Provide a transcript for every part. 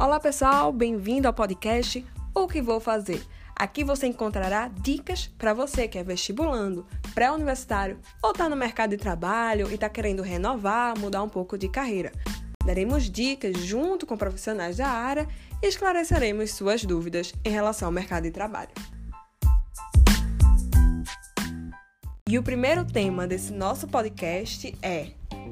Olá pessoal, bem-vindo ao podcast O que vou fazer. Aqui você encontrará dicas para você que é vestibulando, pré-universitário ou está no mercado de trabalho e está querendo renovar, mudar um pouco de carreira. Daremos dicas junto com profissionais da área e esclareceremos suas dúvidas em relação ao mercado de trabalho. E o primeiro tema desse nosso podcast é: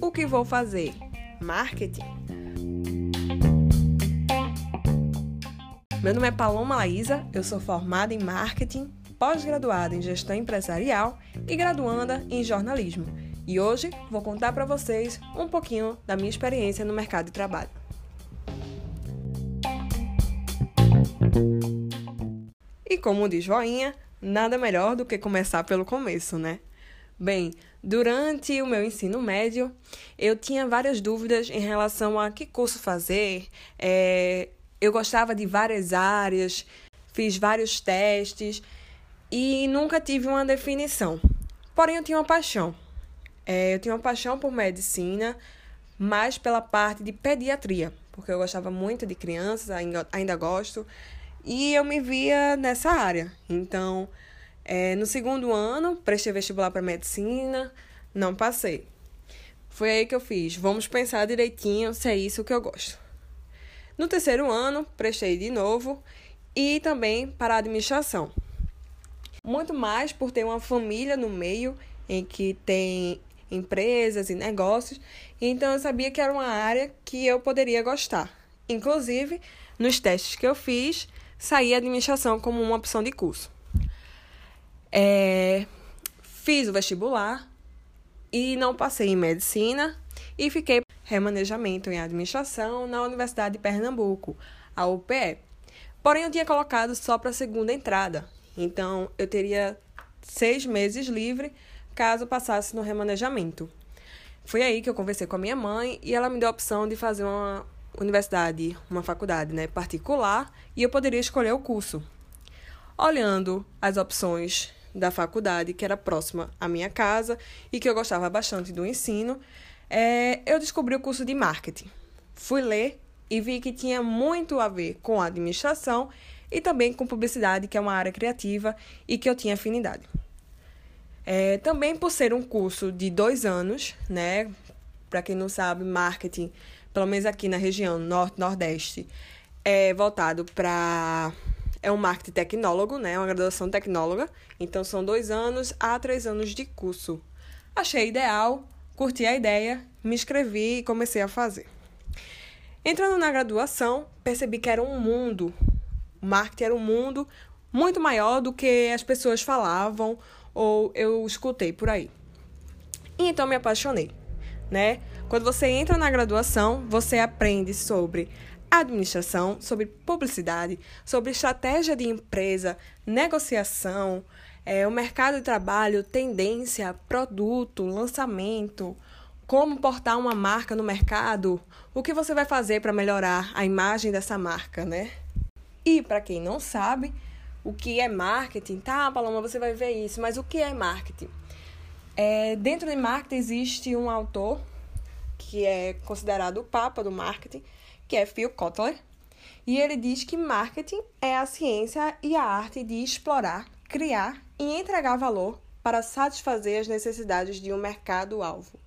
O que vou fazer? Marketing. Meu nome é Paloma Laísa, eu sou formada em marketing, pós-graduada em gestão empresarial e graduanda em jornalismo. E hoje vou contar para vocês um pouquinho da minha experiência no mercado de trabalho. E como diz Joinha, nada melhor do que começar pelo começo, né? Bem, durante o meu ensino médio, eu tinha várias dúvidas em relação a que curso fazer, é, eu gostava de várias áreas, fiz vários testes e nunca tive uma definição. Porém, eu tinha uma paixão. É, eu tinha uma paixão por medicina, mais pela parte de pediatria, porque eu gostava muito de crianças, ainda, ainda gosto, e eu me via nessa área. Então, é, no segundo ano, prestei vestibular para medicina, não passei. Foi aí que eu fiz. Vamos pensar direitinho se é isso que eu gosto. No terceiro ano, prestei de novo e também para a administração. Muito mais por ter uma família no meio em que tem empresas e negócios, então eu sabia que era uma área que eu poderia gostar. Inclusive, nos testes que eu fiz, saía administração como uma opção de curso. É, fiz o vestibular e não passei em medicina e fiquei remanejamento em administração na Universidade de Pernambuco, a UPE. Porém, eu tinha colocado só para a segunda entrada, então eu teria seis meses livre caso passasse no remanejamento. Foi aí que eu conversei com a minha mãe e ela me deu a opção de fazer uma universidade, uma faculdade né, particular e eu poderia escolher o curso. Olhando as opções da faculdade, que era próxima à minha casa e que eu gostava bastante do ensino, é, eu descobri o curso de marketing. Fui ler e vi que tinha muito a ver com administração e também com publicidade, que é uma área criativa e que eu tinha afinidade. É, também por ser um curso de dois anos, né? Para quem não sabe, marketing, pelo menos aqui na região norte-nordeste, é voltado para. É um marketing tecnólogo, né? Uma graduação tecnóloga. Então são dois anos a três anos de curso. Achei ideal, curti a ideia, me inscrevi e comecei a fazer. Entrando na graduação, percebi que era um mundo, o marketing era um mundo muito maior do que as pessoas falavam ou eu escutei por aí. E então me apaixonei, né? Quando você entra na graduação, você aprende sobre administração, sobre publicidade, sobre estratégia de empresa, negociação, é, o mercado de trabalho, tendência, produto, lançamento, como portar uma marca no mercado, o que você vai fazer para melhorar a imagem dessa marca, né? E para quem não sabe, o que é marketing, tá, Paloma, você vai ver isso, mas o que é marketing? É, dentro de marketing existe um autor que é considerado o papa do marketing, que é Phil Kotler, e ele diz que marketing é a ciência e a arte de explorar, criar e entregar valor para satisfazer as necessidades de um mercado-alvo,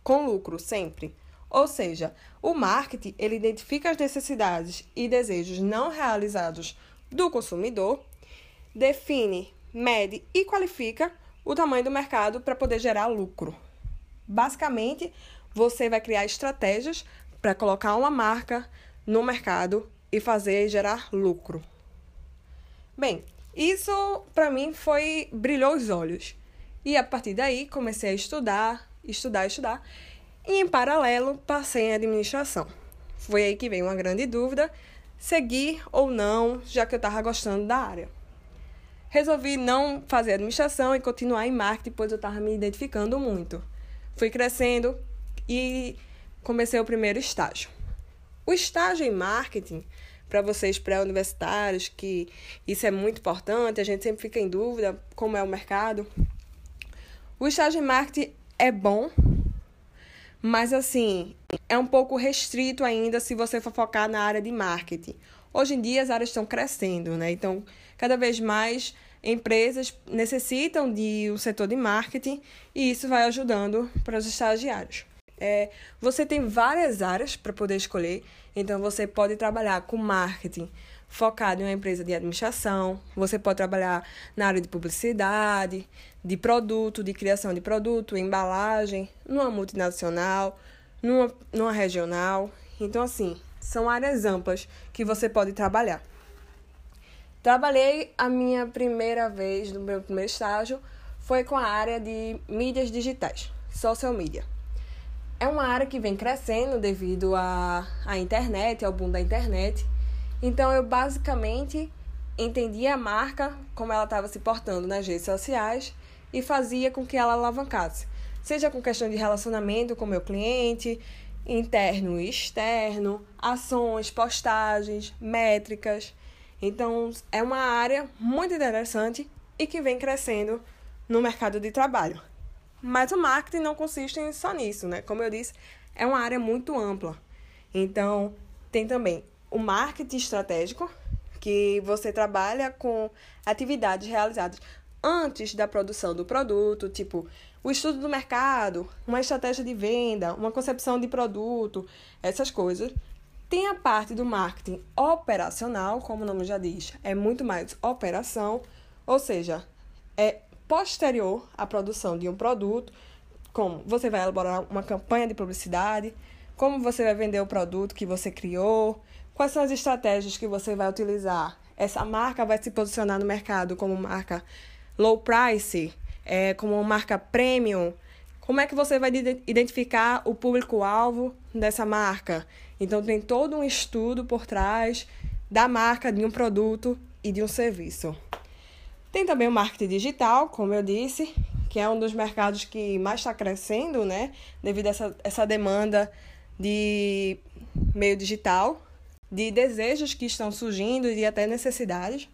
com lucro sempre. Ou seja, o marketing ele identifica as necessidades e desejos não realizados do consumidor, define, mede e qualifica o tamanho do mercado para poder gerar lucro. Basicamente, você vai criar estratégias para colocar uma marca no mercado e fazer gerar lucro. Bem, isso para mim foi brilhou os olhos. E a partir daí comecei a estudar, estudar, estudar. E em paralelo passei em administração. Foi aí que veio uma grande dúvida, seguir ou não, já que eu estava gostando da área. Resolvi não fazer administração e continuar em marketing, pois eu estava me identificando muito. Fui crescendo e comecei o primeiro estágio. O estágio em marketing para vocês pré-universitários, que isso é muito importante, a gente sempre fica em dúvida como é o mercado. O estágio em marketing é bom, mas assim, é um pouco restrito ainda se você for focar na área de marketing. Hoje em dia as áreas estão crescendo, né? Então, cada vez mais empresas necessitam de um setor de marketing e isso vai ajudando para os estagiários. É, você tem várias áreas para poder escolher, então você pode trabalhar com marketing focado em uma empresa de administração, você pode trabalhar na área de publicidade, de produto, de criação de produto, embalagem, numa multinacional, numa, numa regional. Então, assim, são áreas amplas que você pode trabalhar. Trabalhei a minha primeira vez no meu primeiro estágio foi com a área de mídias digitais, social media. É uma área que vem crescendo devido à, à internet, ao boom da internet. Então eu basicamente entendia a marca, como ela estava se portando nas redes sociais e fazia com que ela alavancasse. Seja com questão de relacionamento com meu cliente, interno e externo, ações, postagens, métricas. Então, é uma área muito interessante e que vem crescendo no mercado de trabalho. Mas o marketing não consiste só nisso, né? Como eu disse, é uma área muito ampla. Então, tem também o marketing estratégico, que você trabalha com atividades realizadas antes da produção do produto, tipo o estudo do mercado, uma estratégia de venda, uma concepção de produto, essas coisas. Tem a parte do marketing operacional, como o nome já diz, é muito mais operação, ou seja, é posterior à produção de um produto, como você vai elaborar uma campanha de publicidade, como você vai vender o produto que você criou, quais são as estratégias que você vai utilizar. Essa marca vai se posicionar no mercado como marca low price, é, como marca premium. Como é que você vai identificar o público-alvo dessa marca? Então, tem todo um estudo por trás da marca de um produto e de um serviço. Tem também o marketing digital, como eu disse, que é um dos mercados que mais está crescendo, né? Devido a essa, essa demanda de meio digital, de desejos que estão surgindo e até necessidades.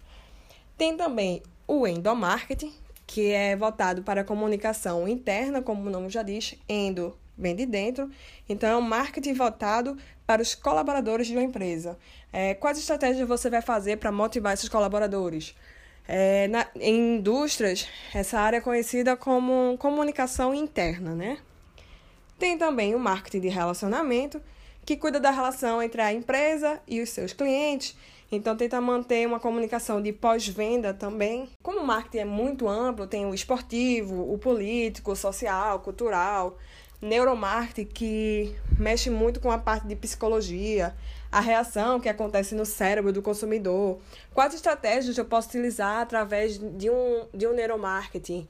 Tem também o endomarketing, que é voltado para a comunicação interna, como o nome já diz, endo vem de dentro. Então, é um marketing voltado para os colaboradores de uma empresa. É, quais estratégias você vai fazer para motivar esses colaboradores? É, na, em indústrias, essa área é conhecida como comunicação interna, né? Tem também o marketing de relacionamento, que cuida da relação entre a empresa e os seus clientes. Então, tenta manter uma comunicação de pós-venda também. Como o marketing é muito amplo, tem o esportivo, o político, o social, cultural neuromarketing que mexe muito com a parte de psicologia, a reação que acontece no cérebro do consumidor, quais estratégias eu posso utilizar através de um, de um neuromarketing.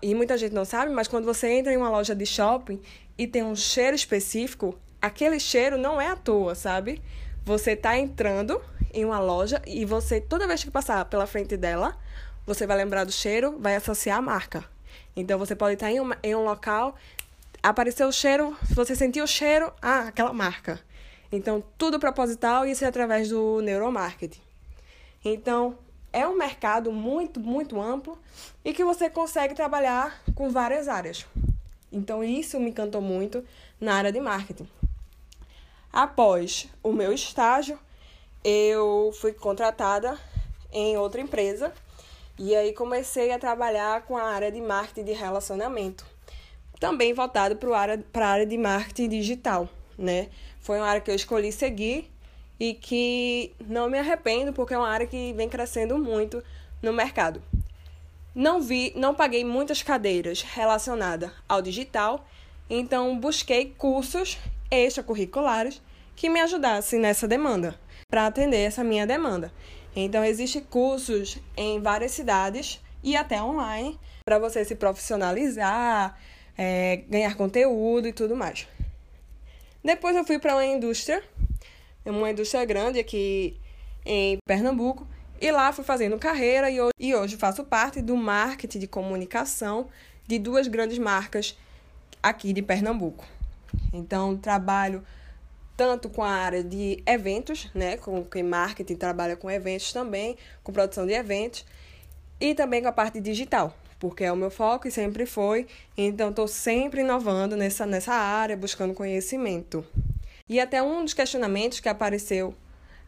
E muita gente não sabe, mas quando você entra em uma loja de shopping e tem um cheiro específico, aquele cheiro não é à toa, sabe? Você está entrando em uma loja e você, toda vez que passar pela frente dela, você vai lembrar do cheiro, vai associar a marca. Então você pode estar em, uma, em um local apareceu o cheiro, você sentiu o cheiro, ah, aquela marca. Então, tudo proposital e isso é através do neuromarketing. Então, é um mercado muito, muito amplo e que você consegue trabalhar com várias áreas. Então, isso me encantou muito na área de marketing. Após o meu estágio, eu fui contratada em outra empresa e aí comecei a trabalhar com a área de marketing de relacionamento também voltado para a área, área de marketing digital, né? Foi uma área que eu escolhi seguir e que não me arrependo porque é uma área que vem crescendo muito no mercado. Não vi, não paguei muitas cadeiras relacionadas ao digital, então busquei cursos extracurriculares que me ajudassem nessa demanda, para atender essa minha demanda. Então existem cursos em várias cidades e até online para você se profissionalizar, é, ganhar conteúdo e tudo mais. Depois eu fui para uma indústria, uma indústria grande aqui em Pernambuco, e lá fui fazendo carreira e hoje, e hoje faço parte do marketing de comunicação de duas grandes marcas aqui de Pernambuco. Então, trabalho tanto com a área de eventos, né, com quem marketing trabalha com eventos também, com produção de eventos, e também com a parte digital, porque é o meu foco e sempre foi. Então, estou sempre inovando nessa, nessa área, buscando conhecimento. E até um dos questionamentos que apareceu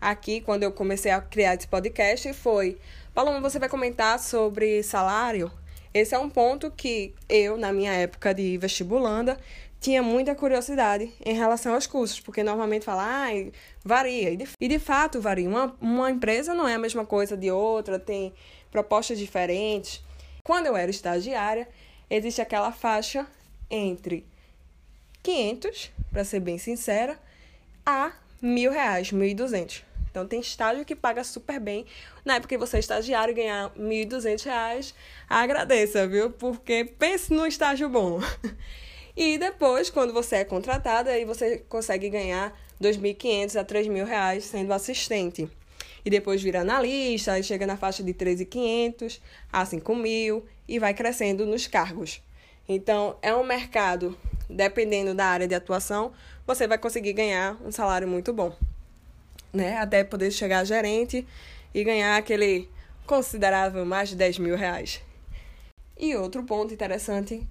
aqui quando eu comecei a criar esse podcast foi: Paloma, você vai comentar sobre salário? Esse é um ponto que eu, na minha época de vestibulanda, tinha muita curiosidade em relação aos cursos, porque normalmente fala, ah, varia. E de, e de fato varia. Uma, uma empresa não é a mesma coisa de outra, tem propostas diferentes. Quando eu era estagiária, existe aquela faixa entre 500, para ser bem sincera, a mil reais, mil e duzentos. Então tem estágio que paga super bem. Na época que você é estagiário e ganhar mil e duzentos reais, agradeça, viu? Porque pense num estágio bom. E depois, quando você é contratada, aí você consegue ganhar 2.500 a 3.000 reais sendo assistente. E depois vira analista, aí chega na faixa de 3.500 a 5.000 e vai crescendo nos cargos. Então, é um mercado, dependendo da área de atuação, você vai conseguir ganhar um salário muito bom. Né? Até poder chegar a gerente e ganhar aquele considerável mais de 10 mil reais. E outro ponto interessante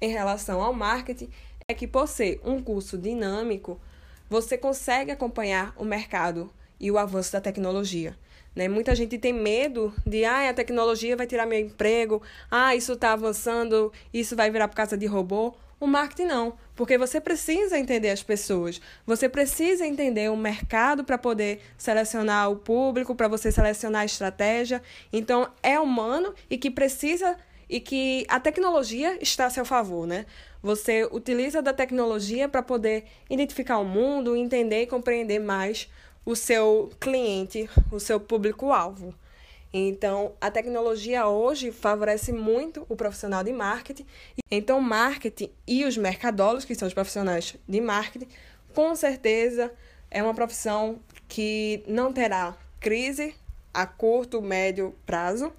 em relação ao marketing é que, por ser um curso dinâmico, você consegue acompanhar o mercado e o avanço da tecnologia. Né? Muita gente tem medo de, ah, a tecnologia vai tirar meu emprego, ah, isso está avançando, isso vai virar por causa de robô. O marketing não, porque você precisa entender as pessoas, você precisa entender o mercado para poder selecionar o público, para você selecionar a estratégia. Então, é humano e que precisa e que a tecnologia está a seu favor, né? Você utiliza da tecnologia para poder identificar o mundo, entender e compreender mais o seu cliente, o seu público-alvo. Então, a tecnologia hoje favorece muito o profissional de marketing. Então, marketing e os mercadólogos, que são os profissionais de marketing, com certeza é uma profissão que não terá crise a curto, médio prazo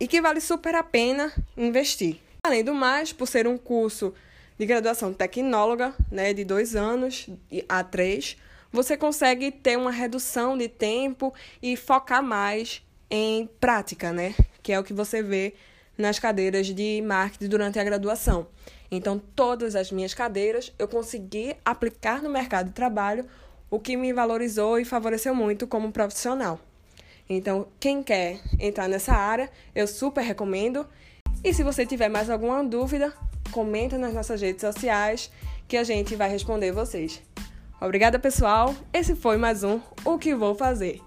e que vale super a pena investir. Além do mais, por ser um curso de graduação tecnóloga, né, de dois anos a três, você consegue ter uma redução de tempo e focar mais em prática, né, que é o que você vê nas cadeiras de marketing durante a graduação. Então, todas as minhas cadeiras eu consegui aplicar no mercado de trabalho, o que me valorizou e favoreceu muito como profissional. Então, quem quer entrar nessa área, eu super recomendo. E se você tiver mais alguma dúvida, comenta nas nossas redes sociais que a gente vai responder vocês. Obrigada, pessoal. Esse foi mais um O que vou fazer.